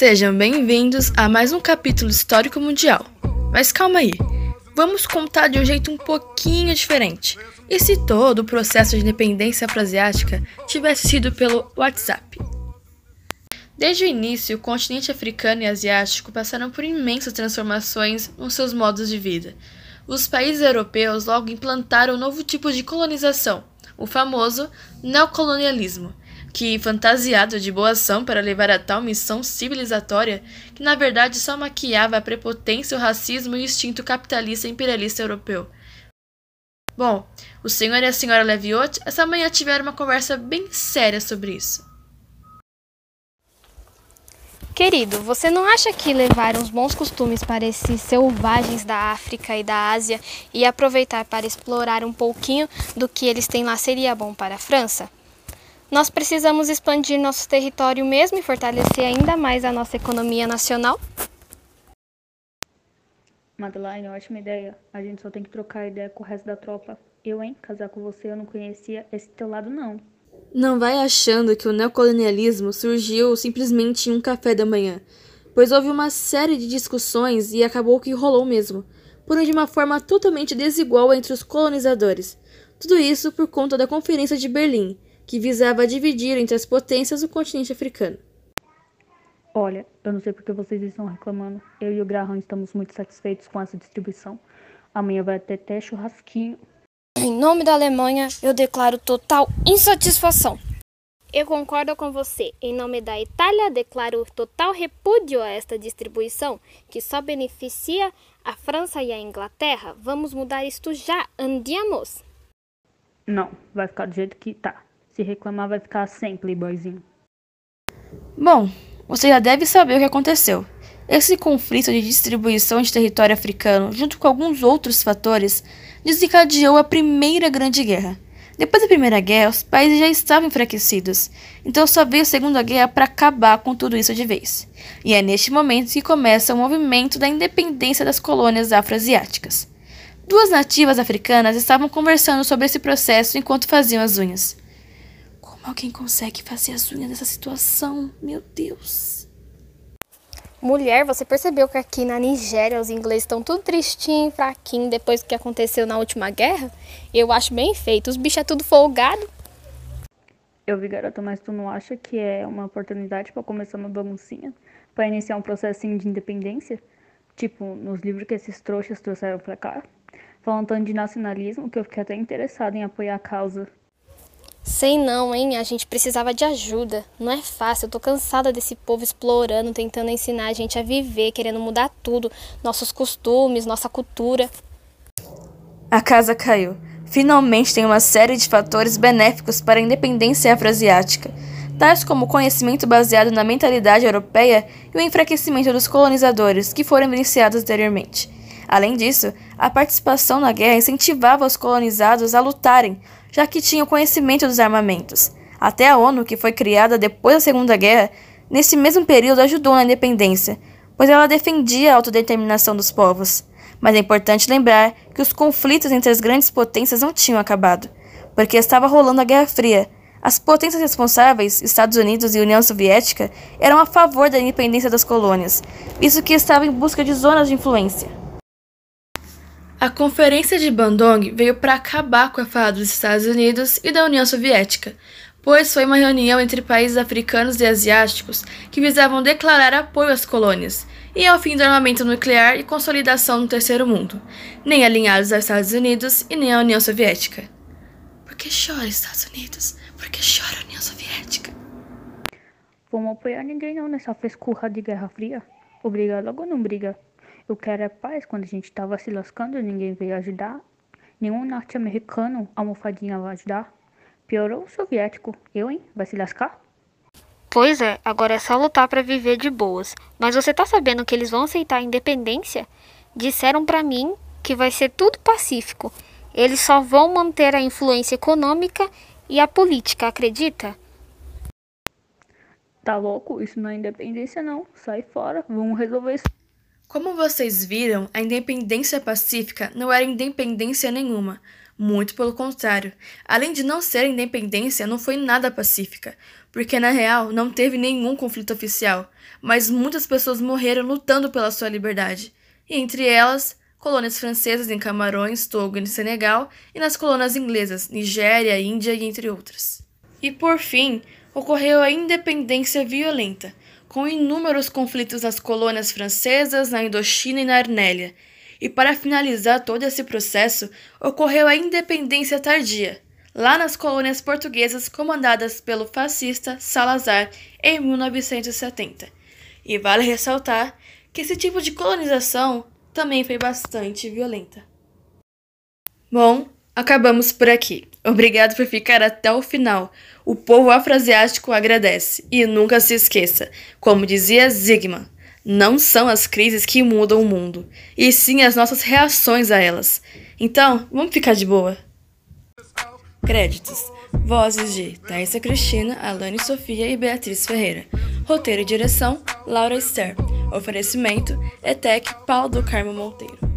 Sejam bem-vindos a mais um capítulo histórico mundial. Mas calma aí, vamos contar de um jeito um pouquinho diferente. E se todo o processo de independência afroasiática tivesse sido pelo WhatsApp? Desde o início, o continente africano e asiático passaram por imensas transformações nos seus modos de vida. Os países europeus logo implantaram um novo tipo de colonização, o famoso neocolonialismo, que, fantasiado de boa ação para levar a tal missão civilizatória, que na verdade só maquiava a prepotência, o racismo e o instinto capitalista imperialista europeu. Bom, o senhor e a senhora Leviot essa manhã tiveram uma conversa bem séria sobre isso. Querido, você não acha que levar uns bons costumes para esses selvagens da África e da Ásia e aproveitar para explorar um pouquinho do que eles têm lá seria bom para a França? Nós precisamos expandir nosso território mesmo e fortalecer ainda mais a nossa economia nacional? Madeline, ótima ideia. A gente só tem que trocar ideia com o resto da tropa. Eu, hein? Casar com você, eu não conhecia esse teu lado, não. Não vai achando que o neocolonialismo surgiu simplesmente em um café da manhã, pois houve uma série de discussões e acabou que rolou mesmo, porém de uma forma totalmente desigual entre os colonizadores. Tudo isso por conta da Conferência de Berlim, que visava dividir entre as potências o continente africano. Olha, eu não sei porque vocês estão reclamando. Eu e o Graham estamos muito satisfeitos com essa distribuição. Amanhã vai ter até churrasquinho. Em nome da Alemanha, eu declaro total insatisfação. Eu concordo com você. Em nome da Itália, declaro total repúdio a esta distribuição, que só beneficia a França e a Inglaterra. Vamos mudar isto já. Andiamos. Não, vai ficar do jeito que tá. Se reclamar, vai ficar sem, playboyzinho. Bom, você já deve saber o que aconteceu. Esse conflito de distribuição de território africano, junto com alguns outros fatores, desencadeou a Primeira Grande Guerra. Depois da Primeira Guerra, os países já estavam enfraquecidos, então só veio a Segunda Guerra para acabar com tudo isso de vez. E é neste momento que começa o movimento da independência das colônias afroasiáticas. Duas nativas africanas estavam conversando sobre esse processo enquanto faziam as unhas. Alguém consegue fazer as unhas nessa situação? Meu Deus. Mulher, você percebeu que aqui na Nigéria os ingleses estão tudo tristinho, fraquinho depois do que aconteceu na última guerra? Eu acho bem feito. Os bichos é tudo folgado. Eu vi, garota, mas tu não acha que é uma oportunidade para começar uma baguncinha? Para iniciar um processinho de independência? Tipo, nos livros que esses trouxas trouxeram pra cá? Falando tanto de nacionalismo que eu fiquei até interessada em apoiar a causa. Sei não, hein? A gente precisava de ajuda. Não é fácil. Eu tô cansada desse povo explorando, tentando ensinar a gente a viver, querendo mudar tudo, nossos costumes, nossa cultura. A casa caiu. Finalmente tem uma série de fatores benéficos para a independência afroasiática, tais como o conhecimento baseado na mentalidade europeia e o enfraquecimento dos colonizadores que foram iniciados anteriormente. Além disso, a participação na guerra incentivava os colonizados a lutarem, já que tinham conhecimento dos armamentos. Até a ONU, que foi criada depois da Segunda Guerra, nesse mesmo período ajudou na independência, pois ela defendia a autodeterminação dos povos. Mas é importante lembrar que os conflitos entre as grandes potências não tinham acabado, porque estava rolando a Guerra Fria. As potências responsáveis, Estados Unidos e União Soviética, eram a favor da independência das colônias, visto que estavam em busca de zonas de influência. A Conferência de Bandung veio para acabar com a fala dos Estados Unidos e da União Soviética, pois foi uma reunião entre países africanos e asiáticos que visavam declarar apoio às colônias e ao fim do armamento nuclear e consolidação no terceiro mundo, nem alinhados aos Estados Unidos e nem à União Soviética. Por que chora Estados Unidos? Por que chora União Soviética? Vamos apoiar ninguém não nessa frescurra de Guerra Fria. Obrigado logo não briga. Eu quero é paz. Quando a gente tava se lascando, ninguém veio ajudar. Nenhum norte-americano, almofadinha, vai ajudar. Piorou o soviético. Eu, hein? Vai se lascar? Pois é, agora é só lutar para viver de boas. Mas você tá sabendo que eles vão aceitar a independência? Disseram para mim que vai ser tudo pacífico. Eles só vão manter a influência econômica e a política, acredita? Tá louco? Isso não é independência não. Sai fora, vamos resolver isso. Como vocês viram, a independência pacífica não era independência nenhuma. Muito pelo contrário. Além de não ser independência, não foi nada pacífica, porque na real não teve nenhum conflito oficial, mas muitas pessoas morreram lutando pela sua liberdade, e entre elas, colônias francesas em Camarões, Togo e Senegal, e nas colônias inglesas, Nigéria, Índia e entre outras. E por fim, ocorreu a independência violenta, com inúmeros conflitos nas colônias francesas, na Indochina e na Arnélia. E para finalizar todo esse processo, ocorreu a independência tardia, lá nas colônias portuguesas comandadas pelo fascista Salazar em 1970. E vale ressaltar que esse tipo de colonização também foi bastante violenta. Bom, acabamos por aqui. Obrigado por ficar até o final. O povo afroasiático agradece. E nunca se esqueça, como dizia Zygmunt, não são as crises que mudam o mundo, e sim as nossas reações a elas. Então, vamos ficar de boa. Créditos: Vozes de Thaisa Cristina, Alane Sofia e Beatriz Ferreira. Roteiro e direção: Laura Ster. Oferecimento: ETEC Paulo do Carmo Monteiro.